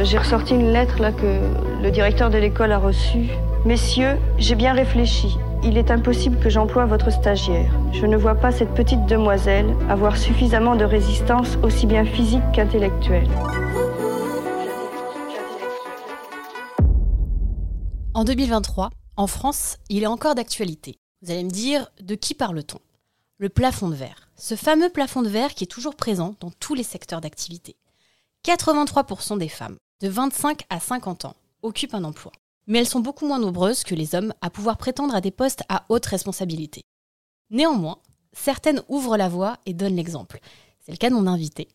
J'ai ressorti une lettre là que le directeur de l'école a reçue. Messieurs, j'ai bien réfléchi. Il est impossible que j'emploie votre stagiaire. Je ne vois pas cette petite demoiselle avoir suffisamment de résistance aussi bien physique qu'intellectuelle. En 2023, en France, il est encore d'actualité. Vous allez me dire, de qui parle-t-on? Le plafond de verre. Ce fameux plafond de verre qui est toujours présent dans tous les secteurs d'activité. 83% des femmes de 25 à 50 ans occupent un emploi. Mais elles sont beaucoup moins nombreuses que les hommes à pouvoir prétendre à des postes à haute responsabilité. Néanmoins, certaines ouvrent la voie et donnent l'exemple. C'est le cas de mon invitée.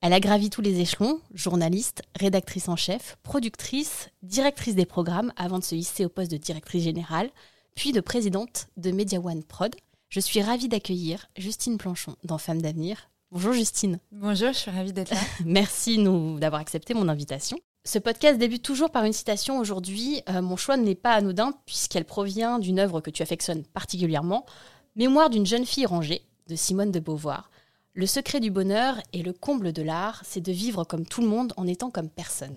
Elle a gravi tous les échelons, journaliste, rédactrice en chef, productrice, directrice des programmes avant de se hisser au poste de directrice générale, puis de présidente de Media One Prod. Je suis ravie d'accueillir Justine Planchon dans Femmes d'avenir. Bonjour Justine. Bonjour, je suis ravie d'être là. Merci d'avoir accepté mon invitation. Ce podcast débute toujours par une citation aujourd'hui. Euh, mon choix n'est pas anodin puisqu'elle provient d'une œuvre que tu affectionnes particulièrement, Mémoire d'une jeune fille rangée de Simone de Beauvoir. Le secret du bonheur et le comble de l'art, c'est de vivre comme tout le monde en étant comme personne.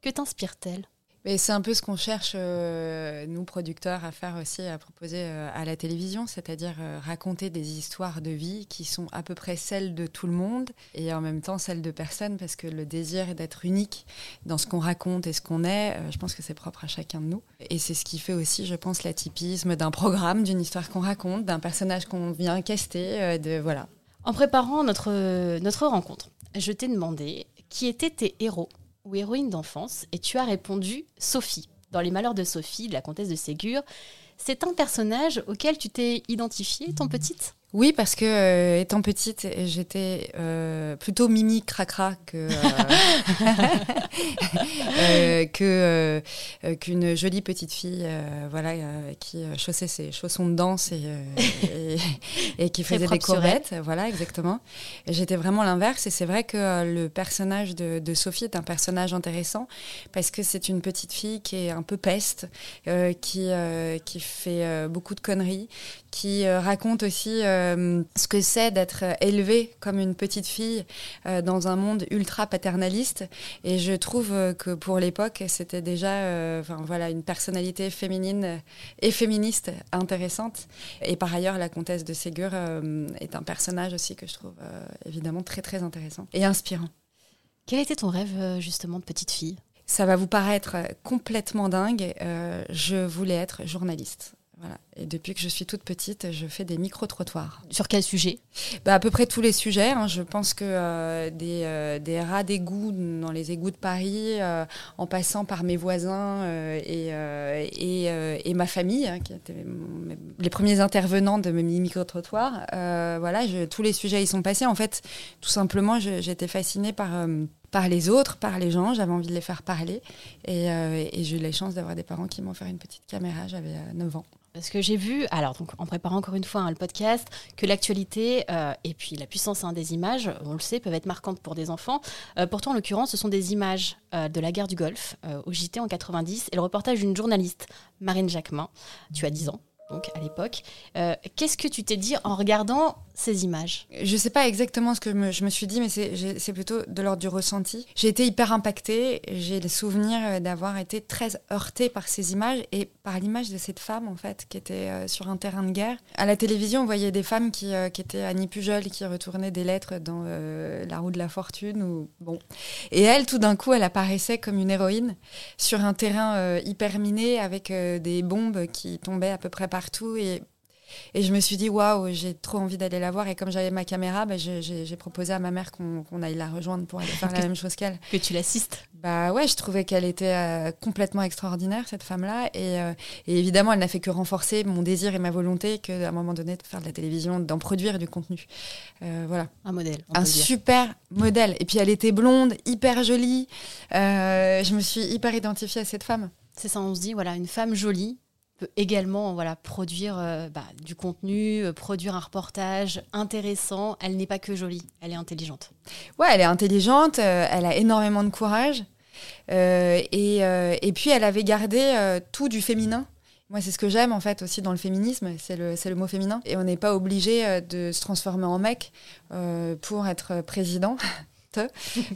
Que t'inspire-t-elle? Mais c'est un peu ce qu'on cherche, euh, nous producteurs, à faire aussi, à proposer euh, à la télévision, c'est-à-dire euh, raconter des histoires de vie qui sont à peu près celles de tout le monde et en même temps celles de personne, parce que le désir d'être unique dans ce qu'on raconte et ce qu'on est, je pense que c'est propre à chacun de nous. Et c'est ce qui fait aussi, je pense, l'atypisme d'un programme, d'une histoire qu'on raconte, d'un personnage qu'on vient caster, de voilà. En préparant notre rencontre, je t'ai demandé qui étaient tes héros ou héroïnes d'enfance et tu as répondu Sophie. Dans Les Malheurs de Sophie, de la comtesse de Ségur, c'est un personnage auquel tu t'es identifiée, étant petite? Oui, parce que euh, étant petite, j'étais euh, plutôt Mimi Cracra que euh, euh, que euh, euh, qu'une jolie petite fille, euh, voilà, qui chaussait ses chaussons de danse et euh, et, et qui faisait des courbettes, voilà, exactement. J'étais vraiment l'inverse, et c'est vrai que le personnage de, de Sophie est un personnage intéressant parce que c'est une petite fille qui est un peu peste, euh, qui euh, qui fait beaucoup de conneries, qui raconte aussi euh, ce que c'est d'être élevée comme une petite fille euh, dans un monde ultra paternaliste. Et je trouve euh, que pour l'époque, c'était déjà enfin, voilà, une personnalité féminine et féministe intéressante. Et par ailleurs, la comtesse de Ségur est un personnage aussi que je trouve évidemment très très intéressant et inspirant. Quel était ton rêve justement de petite fille? Ça va vous paraître complètement dingue. euh, je voulais être journaliste. Voilà. Et depuis que je suis toute petite, je fais des micro-trottoirs. Sur quel sujet? Bah, à peu près tous les sujets. hein. Je pense que euh, des, euh, des rats d'égout dans les égouts de Paris, euh, en passant par mes voisins euh, et, et, et ma famille, hein, qui étaient les premiers intervenants de mes micro-trottoirs, voilà, je- tous les sujets y sont passés. En fait, tout simplement, j'étais fascinée par, par les autres, par les gens. J'avais envie de les faire parler. Et, euh, et j'ai eu la chance d'avoir des parents qui m'ont offert une petite caméra. J'avais euh, 9 ans. Parce que j'ai vu, alors en préparant encore une fois hein, le podcast, que l'actualité euh, et puis la puissance hein, des images, on le sait, peuvent être marquantes pour des enfants. Euh, pourtant, en l'occurrence, ce sont des images euh, de la guerre du Golfe au JT en 90 et le reportage d'une journaliste, Marine Jacquemin. Tu as 10 ans donc à l'époque. Euh, qu'est-ce que tu t'es dit en regardant ces images Je ne sais pas exactement ce que je me, suis dit, mais c'est plutôt de l'ordre du ressenti. J'ai été hyper impactée. J'ai le souvenir d'avoir été très heurtée par ces images et par l'image de cette femme, en fait, qui était euh, sur un terrain de guerre. À la télévision, on voyait des femmes qui, euh, étaient Annie Pujol, qui retournaient des lettres dans La roue de la fortune. Ou, bon. Et elle, tout d'un coup, elle apparaissait comme une héroïne sur un terrain hyper miné avec des bombes qui tombaient à peu près par partout. Et, et je me suis dit, waouh, j'ai trop envie d'aller la voir. Et comme j'avais ma caméra, bah, j'ai proposé à ma mère qu'on aille la rejoindre pour aller faire la même chose qu'elle. Que tu l'assistes Bah ouais, je trouvais qu'elle était euh, complètement extraordinaire, cette femme-là. Et, euh, et, évidemment, elle n'a fait que renforcer mon désir et ma volonté qu'à un moment donné, de faire de la télévision, d'en produire du contenu. Euh, voilà. Un modèle. Un super modèle. Et puis elle était blonde, hyper jolie. je me suis hyper identifiée à cette femme. C'est ça, on se dit, voilà, une femme jolie, également voilà, produire euh, bah, du contenu, euh, produire un reportage intéressant. Elle n'est pas que jolie, elle est intelligente. Ouais, elle est intelligente, euh, elle a énormément de courage. Et, et, puis, elle avait gardé tout du féminin. Moi, c'est ce que j'aime en fait aussi dans le féminisme, c'est le, le, mot féminin. Et on n'est pas obligé de se transformer en mec pour être président.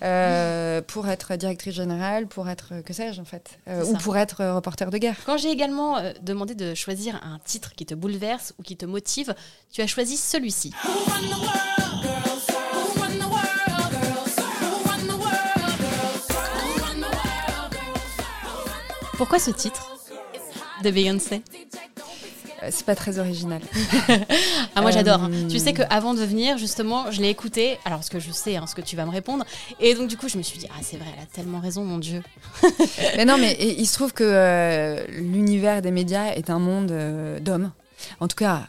Euh, pour être directrice générale, pour être, que sais-je en fait, euh, ou pour être reporter de guerre. Quand j'ai également euh, demandé de choisir un titre qui te bouleverse ou qui te motive, tu as choisi celui-ci. Pourquoi ce titre de Beyoncé? C'est pas très original. ah, moi j'adore. Hein. Tu sais qu'avant de venir, justement, je l'ai écouté. Alors, ce que je sais, hein, ce que tu vas me répondre. Et donc, du coup, je me suis dit, ah, c'est vrai, elle a tellement raison, mon Dieu. mais non, mais il se trouve que euh, l'univers des médias est un monde euh, d'hommes. En tout cas,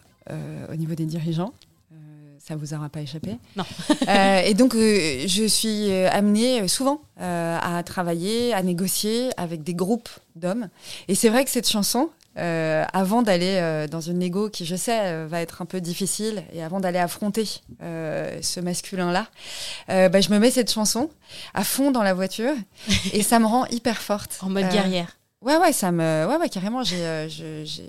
au niveau des dirigeants ça vous aura pas échappé. Non. et donc, je suis amenée souvent à travailler, à négocier avec des groupes d'hommes. Et c'est vrai que cette chanson, euh, avant d'aller euh, dans une négo qui, je sais, euh, va être un peu difficile, et avant d'aller affronter ce masculin-là, bah, je me mets cette chanson à fond dans la voiture et ça me rend hyper forte. En mode guerrière. Ouais, ouais, ça me, ouais, ouais carrément. J'ai, euh,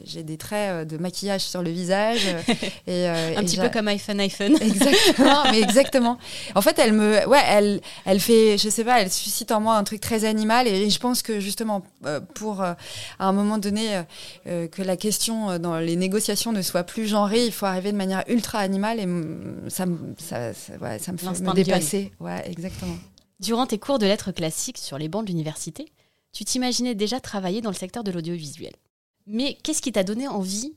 j'ai des traits euh, de maquillage sur le visage. Euh, et, un petit peu comme iPhone, iPhone. Exactement, mais exactement. En fait, elle me, ouais, elle, elle fait, je sais pas, elle suscite en moi un truc très animal. Et, je pense que justement, pour à un moment donné que la question dans les négociations ne soit plus genrée, il faut arriver de manière ultra animale. Et ça, ça, ça, ouais, ça me fait me dépasser. Ouais, exactement. Durant tes cours de lettres classiques sur les bancs de l'université, tu t'imaginais déjà travailler dans le secteur de l'audiovisuel. Mais qu'est-ce qui t'a donné envie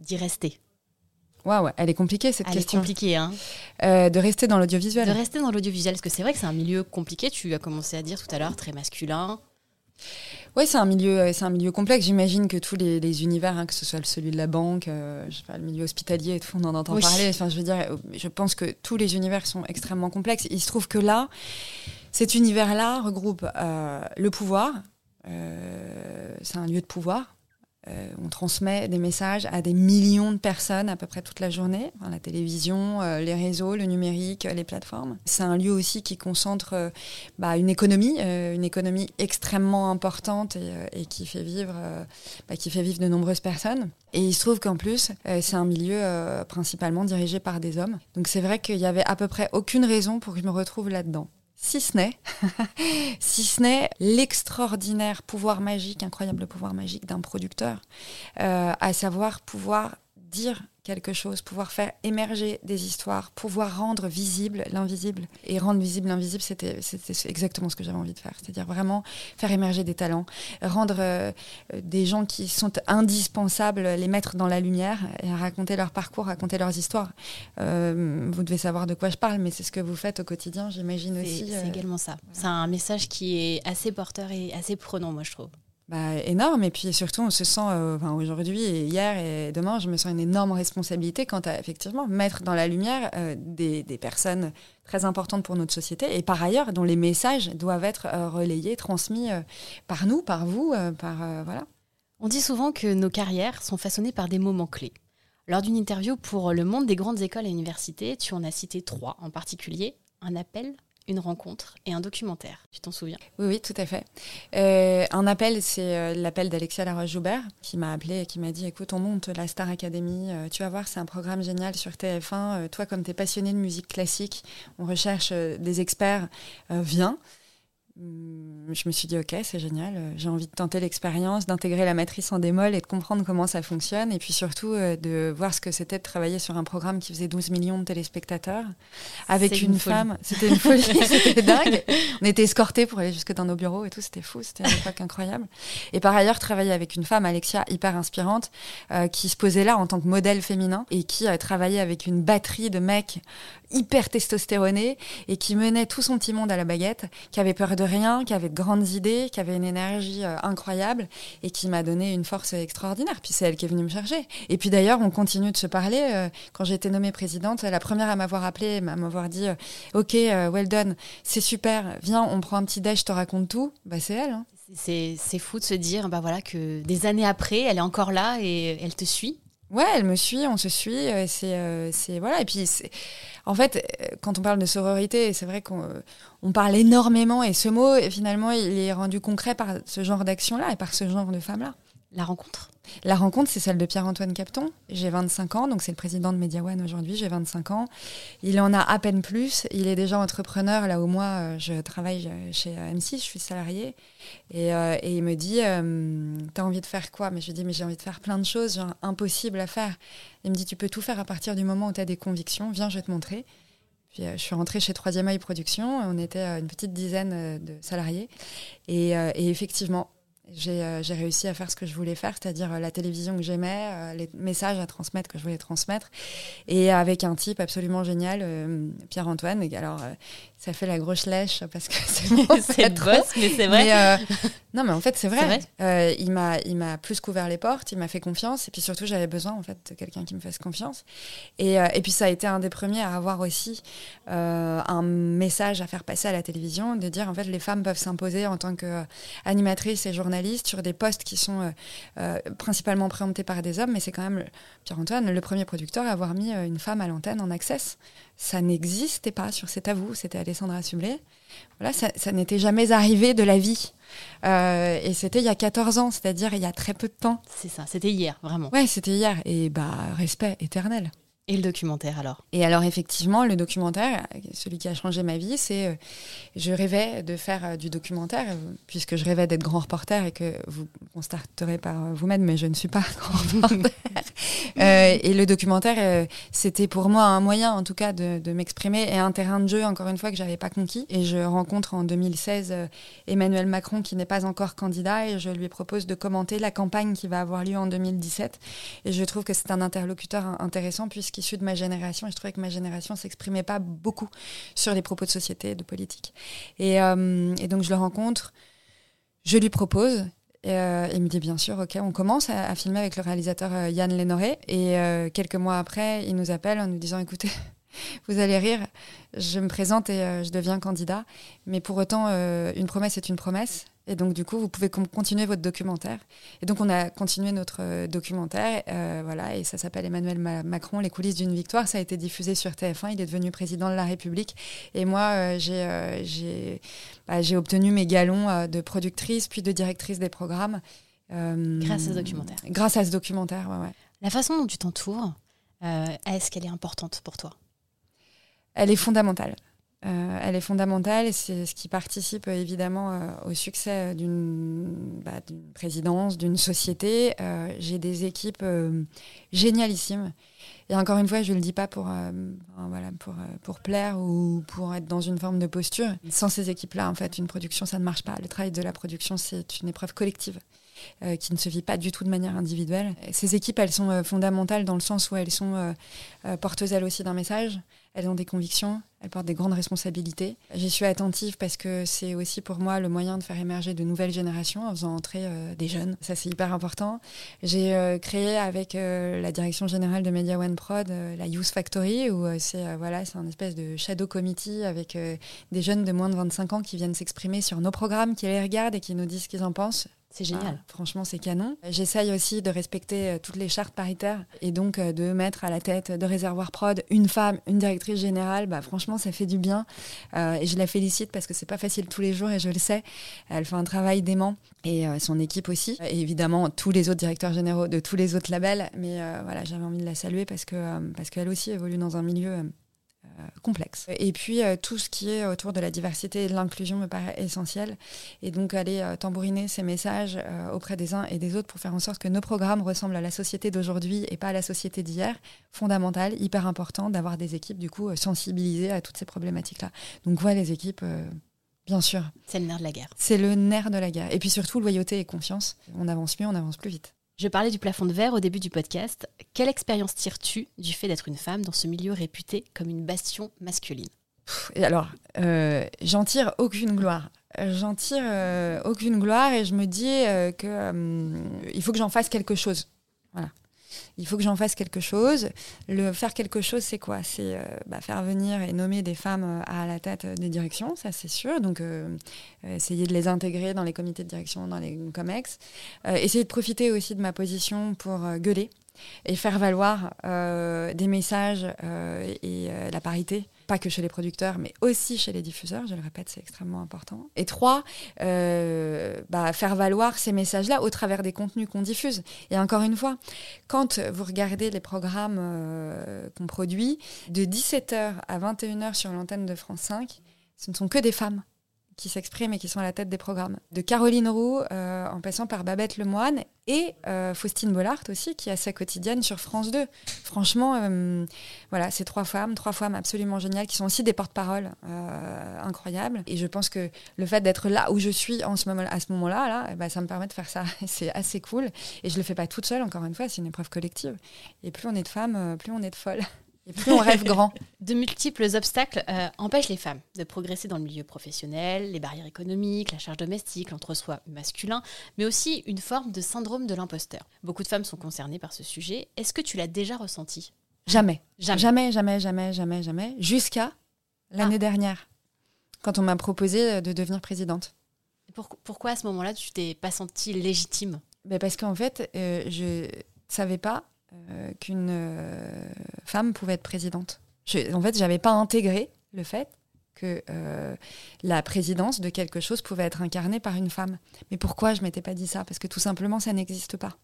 d'y rester? Ouais, elle est compliquée cette elle question. Elle est compliquée, hein. Euh, de rester dans l'audiovisuel. De rester dans l'audiovisuel, parce que c'est vrai que c'est un milieu compliqué. Tu as commencé à dire tout à l'heure très masculin. Oui, c'est un milieu, euh, c'est un milieu complexe. J'imagine que tous les, univers, hein, que ce soit celui de la banque, euh, je sais pas, le milieu hospitalier et tout, on en entend parler. Enfin, je veux dire, je pense que tous les univers sont extrêmement complexes. Il se trouve que là, cet univers-là regroupe euh, le pouvoir, euh, c'est un lieu de pouvoir. Euh, on transmet des messages à des millions de personnes à peu près toute la journée, la télévision, les réseaux, le numérique, les plateformes. C'est un lieu aussi qui concentre bah, une économie, une économie extrêmement importante et, qui fait vivre, bah, qui fait vivre de nombreuses personnes. Et il se trouve qu'en plus, c'est un milieu principalement dirigé par des hommes. Donc c'est vrai qu'il y avait à peu près aucune raison pour que je me retrouve là-dedans si ce n'est, si ce n'est l'extraordinaire pouvoir magique, incroyable pouvoir magique d'un producteur, euh, à savoir pouvoir dire quelque chose, pouvoir faire émerger des histoires, pouvoir rendre visible l'invisible. Et rendre visible l'invisible, c'était exactement ce que j'avais envie de faire. C'est-à-dire vraiment faire émerger des talents, rendre euh, des gens qui sont indispensables, les mettre dans la lumière et raconter leur parcours, raconter leurs histoires. Euh, vous devez savoir de quoi je parle, mais c'est ce que vous faites au quotidien, j'imagine aussi. C'est euh, également ça. C'est un message qui est assez porteur et assez prenant, moi, je trouve bah, énorme. Et puis surtout, on se sent, euh, enfin, aujourd'hui et hier et demain, je me sens une énorme responsabilité quant à effectivement mettre dans la lumière euh, des, des, personnes très importantes pour notre société et par ailleurs dont les messages doivent être euh, relayés, transmis par nous, par vous, par voilà. On dit souvent que nos carrières sont façonnées par des moments clés. Lors d'une interview pour Le Monde des grandes écoles et universités, tu en as cité trois en particulier un appel, une rencontre et un documentaire. Tu t'en souviens? Oui, oui, tout à fait. Euh, un appel, c'est euh, l'appel d'Alexia Laroche-Joubert qui m'a appelé et qui m'a dit Écoute, on monte la Star Academy, euh, tu vas voir, c'est un programme génial sur TF1. toi, comme tu es passionné de musique classique, on recherche des experts, viens. Hum, je me suis dit ok c'est génial euh, j'ai envie de tenter l'expérience d'intégrer la matrice en démol et de comprendre comment ça fonctionne. Et puis surtout euh, de voir ce que c'était de travailler sur un programme qui faisait 12 millions de téléspectateurs avec une, femme. C'était une folie c'était dingue. On était escortés pour aller jusque dans nos bureaux et tout c'était fou c'était une époque incroyable. Et par ailleurs travailler avec une femme Alexia hyper inspirante euh, qui se posait là en tant que modèle féminin et qui a travaillé avec une batterie de mecs hyper testostéroné et qui menait tout son petit monde à la baguette, qui avait peur de rien, qui avait de grandes idées, qui avait une énergie euh, incroyable et qui m'a donné une force extraordinaire. Puis c'est elle qui est venue me chercher. Et puis d'ailleurs, on continue de se parler. Euh, quand j'ai été nommée présidente, la première à m'avoir appelée, à m'avoir dit euh, Ok, well done, c'est super, viens, on prend un petit déj, je te raconte tout. Bah, c'est elle. Hein. C'est fou de se dire bah voilà, que des années après, elle est encore là et elle te suit. Ouais, elle me suit, on se suit. C'est, c'est voilà. Et puis, en fait, quand on parle de sororité, c'est vrai qu'on on parle énormément et ce mot, finalement, il est rendu concret par ce genre d'action-là et par ce genre de femmes-là. La rencontre La rencontre, c'est celle de Pierre-Antoine Capton. J'ai 25 ans, donc c'est le président de Media One aujourd'hui, j'ai 25 ans. Il en a à peine plus. Il est déjà entrepreneur, là où moi, euh, je travaille chez M6, je suis salarié. Et, euh, il me dit, euh, t'as envie de faire quoi? Mais je lui dis, mais j'ai envie de faire plein de choses, genre impossible à faire. Il me dit, tu peux tout faire à partir du moment où tu as des convictions. Viens, je vais te montrer. Puis je suis rentrée chez Troisième œil Production. On était une petite dizaine de salariés. et effectivement, euh, j'ai réussi à faire ce que je voulais faire, c'est-à-dire euh, la télévision que j'aimais, euh, les messages à transmettre que je voulais transmettre, et avec un type absolument génial, Pierre-Antoine. Alors, ça fait la grosse lèche parce que c'est mon boss, mais c'est vrai. Euh, non, mais en fait, c'est vrai. Euh, il m'a, il m'a plus couvert les portes, il m'a fait confiance, et puis surtout, j'avais besoin en fait de quelqu'un qui me fasse confiance. Et, euh, et, puis, ça a été un des premiers à avoir aussi un message à faire passer à la télévision, de dire en fait, les femmes peuvent s'imposer en tant qu'animatrices et journalistes sur des postes qui sont principalement préemptés par des hommes, mais c'est quand même Pierre-Antoine, le premier producteur, à avoir mis une femme à l'antenne en access ça n'existait pas sur C'est à vous, c'était Alessandra Sublet. Voilà, ça, n'était jamais arrivé de la vie. Euh, et c'était il y a 14 ans, c'est-à-dire il y a très peu de temps. C'est ça, c'était hier, vraiment. Ouais, c'était hier. Et bah, respect éternel. Et le documentaire alors? Et alors effectivement, le documentaire, celui qui a changé ma vie, c'est euh, je rêvais de faire euh, du documentaire, euh, puisque je rêvais d'être grand reporter et que vous constaterez par vous-même, mais je ne suis pas grand reporter. et le documentaire, c'était pour moi un moyen en tout cas de, de m'exprimer et un terrain de jeu, encore une fois, que j'avais pas conquis. Et je rencontre en 2016 Emmanuel Macron qui n'est pas encore candidat et je lui propose de commenter la campagne qui va avoir lieu en 2017. Et je trouve que c'est un interlocuteur intéressant puisqu'il issu de ma génération et je trouvais que ma génération s'exprimait pas beaucoup sur les propos de société, de politique. Et, euh, donc je le rencontre, je lui propose. Et, euh, il me dit bien sûr, ok, on commence à, filmer avec le réalisateur euh, Yann Lénoré. Et quelques mois après, il nous appelle en nous disant, écoutez, vous allez rire, je me présente et je deviens candidat. Mais pour autant, une promesse est une promesse. Et donc, du coup, vous pouvez continuer votre documentaire. Et donc, on a continué notre euh, documentaire, euh, voilà, et ça s'appelle Emmanuel Macron, les coulisses d'une victoire. Ça a été diffusé sur TF1. Il est devenu président de la République. Et moi, euh, bah, j'ai obtenu mes galons de productrice, puis de directrice des programmes. grâce à ce documentaire. Grâce à ce documentaire, ouais, ouais. La façon dont tu t'entoures, est-ce qu'elle est importante pour toi? Elle est fondamentale. Euh, elle est fondamentale et c'est ce qui participe euh, évidemment euh, au succès bah, d'une présidence, d'une société. J'ai des équipes génialissimes. Et encore une fois, je ne le dis pas pour, voilà, pour, pour plaire ou pour être dans une forme de posture. Sans ces équipes-là, en fait, une production, ça ne marche pas. Le travail de la production, c'est une épreuve collective. qui ne se vit pas du tout de manière individuelle. Ces équipes, elles sont fondamentales dans le sens où elles sont porteuses elles aussi d'un message, elles ont des convictions, elles portent des grandes responsabilités. J'y suis attentive parce que c'est aussi pour moi le moyen de faire émerger de nouvelles générations en faisant entrer euh, des jeunes. Ça, c'est hyper important. J'ai euh, créé avec euh, la direction générale de Media One Prod la Youth Factory où c'est voilà, c'est un espèce de shadow committee avec des jeunes de moins de 25 ans qui viennent s'exprimer sur nos programmes, qui les regardent et qui nous disent ce qu'ils en pensent C'est génial. Ah, franchement, c'est canon. J'essaye aussi de respecter euh, toutes les chartes paritaires et donc euh, de mettre à la tête de Réservoir Prod une femme, une directrice générale. Bah, franchement, ça fait du bien. Euh, et je la félicite parce que c'est pas facile tous les jours et je le sais. Elle fait un travail dément et son équipe aussi. Et évidemment, tous les autres directeurs généraux de tous les autres labels. Mais voilà, j'avais envie de la saluer parce que parce qu'elle aussi évolue dans un milieu complexe. Et puis euh, tout ce qui est autour de la diversité et de l'inclusion me paraît essentiel. Et donc aller euh, tambouriner ces messages auprès des uns et des autres pour faire en sorte que nos programmes ressemblent à la société d'aujourd'hui et pas à la société d'hier, fondamental, hyper important d'avoir des équipes du coup sensibilisées à toutes ces problématiques-là. Donc voilà les équipes. Bien sûr. C'est le nerf de la guerre. C'est le nerf de la guerre. Et puis surtout, loyauté et confiance. On avance mieux, on avance plus vite. Je parlais du plafond de verre au début du podcast. Quelle expérience tires-tu du fait d'être une femme dans ce milieu réputé comme une bastion masculine? Alors, euh, j'en tire aucune gloire. J'en tire euh, aucune gloire et je me dis euh, que il faut que j'en fasse quelque chose. Il faut que j'en fasse quelque chose. Le faire quelque chose, c'est quoi? C'est euh, bah, faire venir et nommer des femmes euh, à la tête des directions, ça c'est sûr. Donc euh, essayer de les intégrer dans les comités de direction, dans les COMEX. essayer de profiter aussi de ma position pour gueuler et faire valoir des messages et la parité pas que chez les producteurs, mais aussi chez les diffuseurs, je le répète, c'est extrêmement important. Et trois, euh, bah, faire valoir ces messages-là au travers des contenus qu'on diffuse. Et encore une fois, quand vous regardez les programmes euh, qu'on produit, de 17h à 21h sur l'antenne de France 5, ce ne sont que des femmes qui s'expriment et qui sont à la tête des programmes. De Caroline Roux, euh, en passant par Babette Lemoine et euh, Faustine Bollard aussi, qui a sa quotidienne sur France 2. Franchement, euh, voilà, ces trois femmes, trois femmes absolument géniales, qui sont aussi des porte-parole incroyables. Et je pense que le fait d'être là où je suis en ce moment, à ce moment-là, là, eh ben, ça me permet de faire ça. c'est assez cool. Et je le fais pas toute seule, encore une fois, c'est une épreuve collective. Et plus on est de femmes, plus on est de folles. Et plus on rêve grand. De multiples obstacles euh, empêchent les femmes de progresser dans le milieu professionnel, les barrières économiques, la charge domestique, l'entre-soi masculin, mais aussi une forme de syndrome de l'imposteur. Beaucoup de femmes sont concernées par ce sujet. Est-ce que tu l'as déjà ressenti? Jamais. Jamais. Jamais, jamais, jamais, jamais, jamais. Jusqu'à l'année ah. dernière, quand on m'a proposé de devenir présidente. pourquoi à ce moment-là, tu t'es pas sentie légitime? Ben Parce qu'en fait, euh, je ne savais pas euh, qu'une euh, femme pouvait être présidente. en fait, j'avais pas intégré le fait que euh, la présidence de quelque chose pouvait être incarnée par une femme. Mais pourquoi je m'étais pas dit ça? Parce que tout simplement, ça n'existe pas.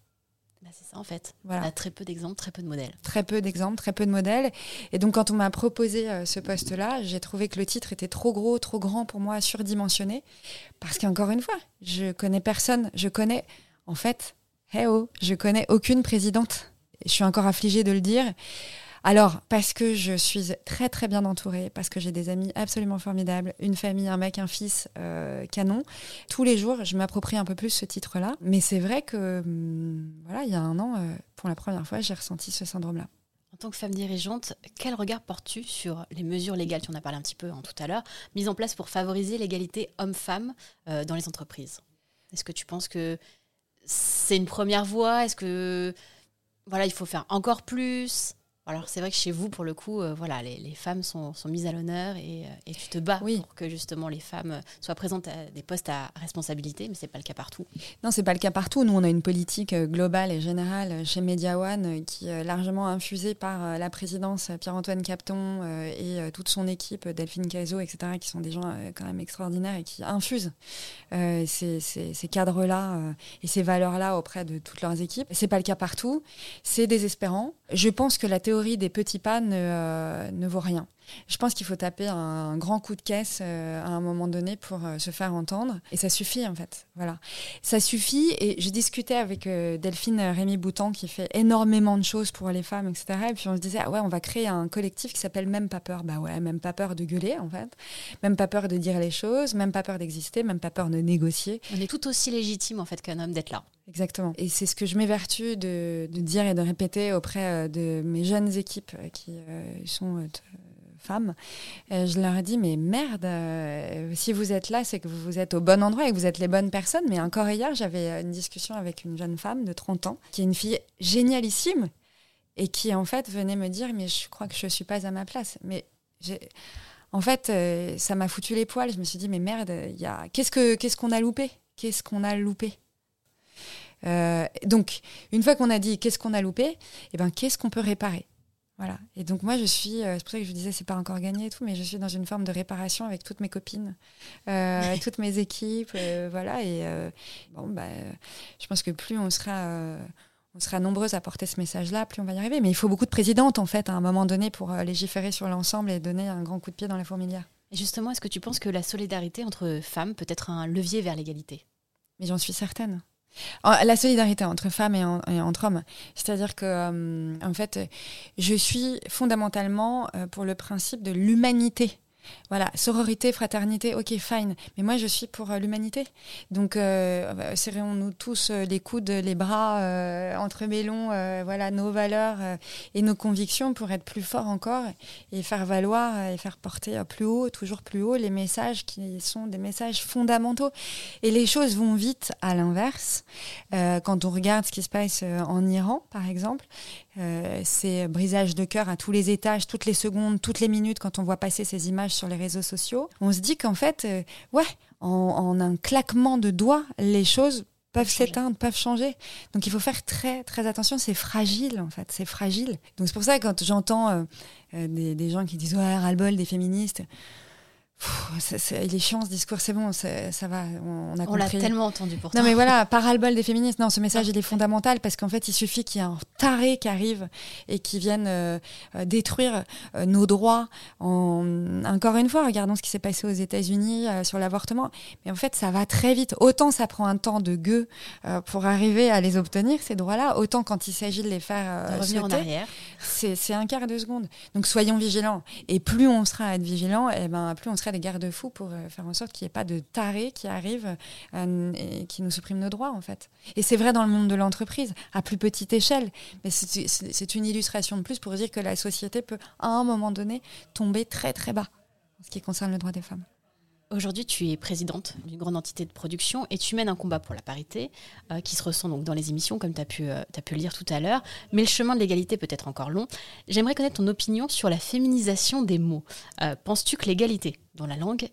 Bah, c'est ça en fait. Voilà. très peu d'exemples, très peu de modèles. Très peu d'exemples, très peu de modèles. Et donc quand on m'a proposé ce poste-là, j'ai trouvé que le titre était trop gros, trop grand pour moi, surdimensionné. Parce qu'encore une fois, je connais personne. Je connais, en fait, hey oh, je connais aucune présidente je suis encore affligée de le dire. Alors, parce que je suis très très bien entourée, parce que j'ai des amis absolument formidables, une famille, un mec, un fils euh, canon. Tous les jours, je m'approprie un peu plus ce titre-là. Mais c'est vrai que, hum, voilà, il y a un an, euh, pour la première fois, j'ai ressenti ce syndrome-là. En tant que femme dirigeante, quel regard portes-tu sur les mesures légales, tu en as parlé un petit peu hein, tout à l'heure, mises en place pour favoriser l'égalité homme-femme euh, dans les entreprises Est-ce que tu penses que c'est une première voie? Est-ce que voilà, il faut faire encore plus. Alors c'est vrai que chez vous, pour le coup, euh, voilà, les, femmes sont, mises à l'honneur et, euh, tu te bats pour que justement les femmes soient présentes à des postes à responsabilité, mais c'est pas le cas partout. Non, c'est pas le cas partout. Nous, on a une politique euh, globale et générale chez Media One qui est largement infusée par la présidence Pierre-Antoine Capton et toute son équipe, Delphine Caiso, etc., qui sont des gens quand même extraordinaires et qui infusent ces, ces cadres-là et ces valeurs-là auprès de toutes leurs équipes. C'est pas le cas partout. C'est désespérant. Je pense que la théorie des petits pas ne, euh, ne vaut rien. Je pense qu'il faut taper un, grand coup de caisse euh, à un moment donné pour euh, se faire entendre. Et ça suffit, en fait. Voilà. Ça suffit. Et j'ai discuté avec Delphine Rémy Boutan, qui fait énormément de choses pour les femmes, etc. Et puis on se disait, ah ouais, on va créer un collectif qui s'appelle Même pas peur. Bah ouais, même pas peur de gueuler, en fait. Même pas peur de dire les choses, même pas peur d'exister, même pas peur de négocier. On est tout aussi légitime, en fait, qu'un homme d'être là. Exactement. Et c'est ce que je m'évertue de, de, dire et de répéter auprès euh, de mes jeunes équipes euh, qui euh, sont femmes. je leur ai dit, mais merde, si vous êtes là, c'est que vous êtes au bon endroit et que vous êtes les bonnes personnes. Mais encore hier, j'avais une discussion avec une jeune femme de 30 ans, qui est une fille génialissime, et qui en fait venait me dire, mais je crois que je suis pas à ma place. Mais en fait, ça m'a foutu les poils. Je me suis dit, mais merde, qu'est-ce qu'on a loupé? Qu'est-ce qu'on a loupé? Donc, une fois qu'on a dit qu'est-ce qu'on a loupé, eh ben, qu'est-ce qu'on peut réparer? Voilà. Et donc moi, je suis, c'est pour ça que je disais, c'est pas encore gagné et tout, mais je suis dans une forme de réparation avec toutes mes copines, euh, toutes mes équipes, voilà. Et bon, bah, je pense que plus on sera on sera nombreuses à porter ce message-là, plus on va y arriver. Mais il faut beaucoup de présidentes, en fait, à un moment donné, pour euh, légiférer sur l'ensemble et donner un grand coup de pied dans la fourmilière. Et justement, est-ce que tu penses que la solidarité entre femmes peut être un levier vers l'égalité? Mais j'en suis certaine. La solidarité entre femmes et, entre hommes. C'est-à-dire que, euh, en fait, je suis fondamentalement euh, pour le principe de l'humanité voilà, sororité, fraternité, ok, fine. Mais moi, je suis pour euh, l'humanité. Donc, euh, bah, serrons-nous tous euh, les coudes, les bras, entre mélons, voilà, nos valeurs et nos convictions pour être plus forts encore et faire valoir et faire porter plus haut, toujours plus haut, les messages qui sont des messages fondamentaux. Et les choses vont vite à l'inverse. quand on regarde ce qui se passe en Iran, par exemple, euh, c'est brisage de cœur à tous les étages, toutes les secondes, toutes les minutes quand on voit passer ces images sur les réseaux sociaux. On se dit qu'en fait, euh, ouais, en, un claquement de doigts, les choses peuvent s'éteindre, peuvent changer. Donc il faut faire très très attention, c'est fragile en fait, c'est fragile. Donc c'est pour ça que quand j'entends euh, des, des, gens qui disent ouais, ras-le-bol des féministes, il est chiant ce discours, c'est bon, ça va, on, a On l'a tellement entendu pourtant. Non mais voilà, parabole des féministes, non, ce message il est fondamental parce qu'en fait il suffit qu'il y ait un taré qui arrive et qui vienne euh, euh, détruire euh, nos droits. En... Encore une fois, regardons ce qui s'est passé aux États-Unis sur l'avortement. Mais en fait ça va très vite. Autant ça prend un temps de gueux pour arriver à les obtenir, ces droits-là, autant quand il s'agit de les faire de revenir en arrière. C'est un quart de seconde. Donc soyons vigilants. Et plus on sera à être vigilants, et eh ben, plus on sera des garde-fous pour euh, faire en sorte qu'il n'y ait pas de tarés qui arrivent euh, et qui nous suppriment nos droits, en fait. Et c'est vrai dans le monde de l'entreprise, à plus petite échelle. Mais c'est une illustration de plus pour dire que la société peut, à un moment donné, tomber très, très bas en ce qui concerne le droit des femmes. Aujourd'hui, tu es présidente d'une grande entité de production et tu mènes un combat pour la parité euh, qui se ressent donc dans les émissions, comme tu as, pu, as pu le lire tout à l'heure. Mais le chemin de l'égalité peut être encore long. J'aimerais connaître ton opinion sur la féminisation des mots. Penses-tu que l'égalité dans la langue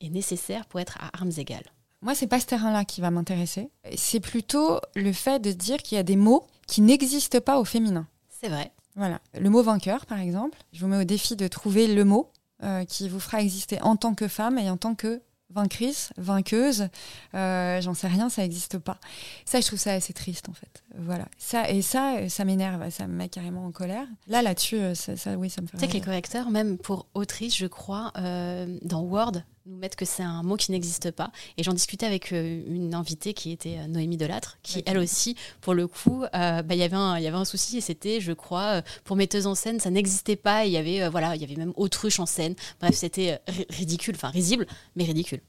est nécessaire pour être à armes égales? Moi, c'est pas ce terrain-là qui va m'intéresser. C'est plutôt le fait de dire qu'il y a des mots qui n'existent pas au féminin. C'est vrai. Voilà. Le mot vainqueur, par exemple. Je vous mets au défi de trouver le mot euh, qui vous fera exister en tant que femme et en tant que vaincrice, vainqueuse, euh, j'en sais rien, ça n'existe pas. Ça, je trouve ça assez triste en fait. Voilà. Ça et ça, ça m'énerve, ça me met carrément en colère. Là, là-dessus, euh, ça, oui, ça me fait. Tu sais que les correcteurs, même pour autrice, je crois, euh, dans Word, nous mettent que c'est un mot qui n'existe pas. Et j'en discutais avec une invitée qui était Noémie Delattre, qui elle aussi, pour le coup, bah, il y avait un, il y avait un souci et c'était, je crois, pour metteuse en scène, ça n'existait pas. Il y avait, voilà, il y avait même autruche en scène. Bref, c'était ridicule, enfin risible, mais ridicule.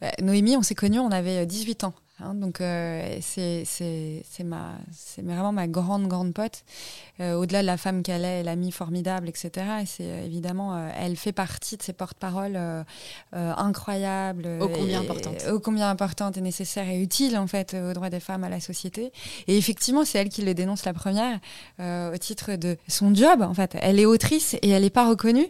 Bah, Noémie, on s'est connus, on avait 18 euh, ans. Hein, donc euh, c'est ma c'est vraiment ma grande grande pote. Euh, au-delà de la femme qu'elle est l'amie formidable etc et c'est évidemment elle fait partie de ces porte-paroles incroyables ô combien importantes. ô combien importantes et nécessaires et utiles en fait aux droits des femmes à la société. Et effectivement c'est elle qui le dénonce la première au titre de son job en fait. Elle est autrice et elle n'est pas reconnue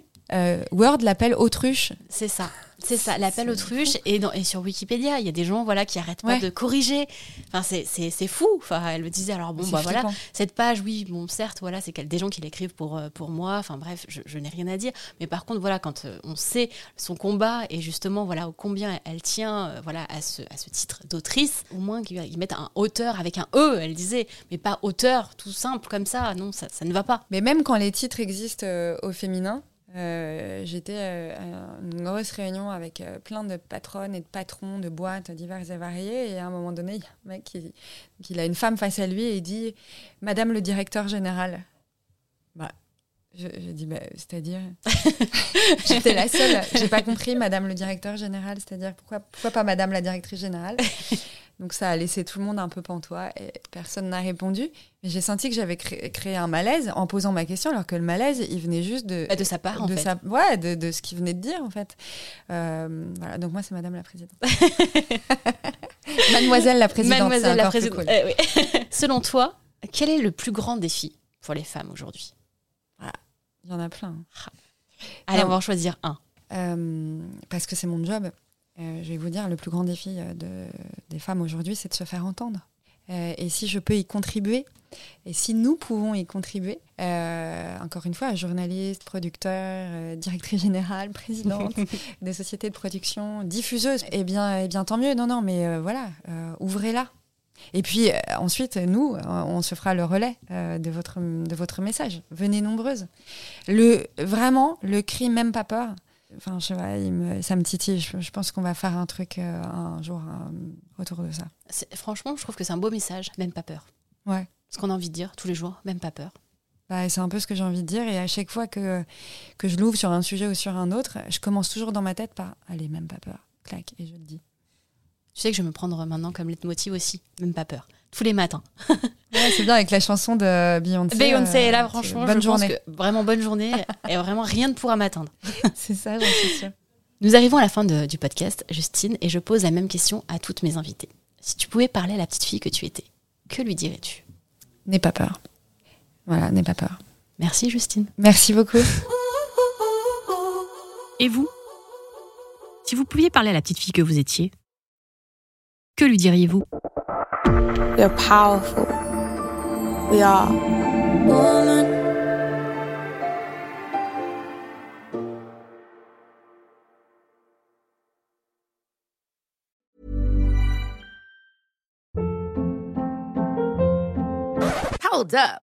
Word l'appelle autruche. C'est ça c'est ça, l'appel autruche. Et, dans, et sur Wikipédia, il y a des gens voilà, qui arrêtent pas de corriger. Enfin, c'est fou. Enfin, elle me disait, alors bon, bah voilà, cette page, oui, bon, certes, voilà, c'est des gens qui l'écrivent pour, euh, pour moi. Enfin, bref, je, n'ai rien à dire. Mais par contre, voilà, quand euh, on sait son combat et justement, voilà, combien elle tient euh, voilà, à, ce, à ce titre d'autrice, au moins qu'ils mettent un auteur avec un E, elle disait, mais pas auteur tout simple comme ça. Non, ça, ça ne va pas. Mais même quand les titres existent au féminin, euh, j'étais euh, à une grosse réunion avec euh, plein de patronnes et de patrons de boîtes diverses et variées. Et à un moment donné, il y a un mec qui, qui a une femme face à lui et il dit Madame le directeur général. Bah, je, je dis bah, C'est-à-dire J'étais la seule. J'ai pas compris, Madame le directeur général. C'est-à-dire pourquoi, pourquoi pas Madame la directrice générale? Donc ça a laissé tout le monde un peu pantois et personne n'a répondu. Mais j'ai senti que j'avais créé un malaise en posant ma question, alors que le malaise, il venait juste de... Bah, de sa part, en de fait. Sa, ouais, de, de ce qu'il venait de dire, en fait. Euh, voilà, donc moi, c'est Madame la Présidente. Mademoiselle la Présidente. Mademoiselle la Présidente. Eh oui. Selon toi, quel est le plus grand défi pour les femmes aujourd'hui? Voilà. Il y en a plein. Allez, on va en choisir un. Euh, parce que c'est mon job. Euh, je vais vous dire, le plus grand défi euh, de, des femmes aujourd'hui, c'est de se faire entendre. et si je peux y contribuer, et si nous pouvons y contribuer, encore une fois, journaliste, producteur, directrice générale, présidente des sociétés de production, diffuseuse, eh bien, eh bien tant mieux. Non, non, mais voilà, ouvrez-la. Et puis ensuite, nous, on se fera le relais de, votre, de votre message. Venez nombreuses. Le, vraiment, le cri même pas peur, Enfin, je sais ça me titille. Je, pense qu'on va faire un truc euh, un jour autour de ça. Franchement, je trouve que c'est un beau message, même pas peur. Ouais. Ce qu'on a envie de dire tous les jours, même pas peur. Bah, c'est un peu ce que j'ai envie de dire. Et à chaque fois que, que je l'ouvre sur un sujet ou sur un autre, je commence toujours dans ma tête par Allez, même pas peur. Clac, et je le dis. Tu sais que je vais me prendre maintenant comme leitmotiv aussi, même pas peur. Tous les matins. c'est bien avec la chanson de Beyoncé. Beyoncé est là, euh, franchement. Bonne journée. vraiment bonne journée et vraiment rien ne pourra m'atteindre. c'est ça, j'en suis sûre. Nous arrivons à la fin du podcast, Justine, et je pose la même question à toutes mes invitées. Si tu pouvais parler à la petite fille que tu étais, que lui dirais-tu? N'aie pas peur. Voilà, n'aie pas peur. Merci Justine. Merci beaucoup. Et vous? Si vous pouviez parler à la petite fille que vous étiez, que lui diriez-vous? They're powerful. We are. Woman. Hold up.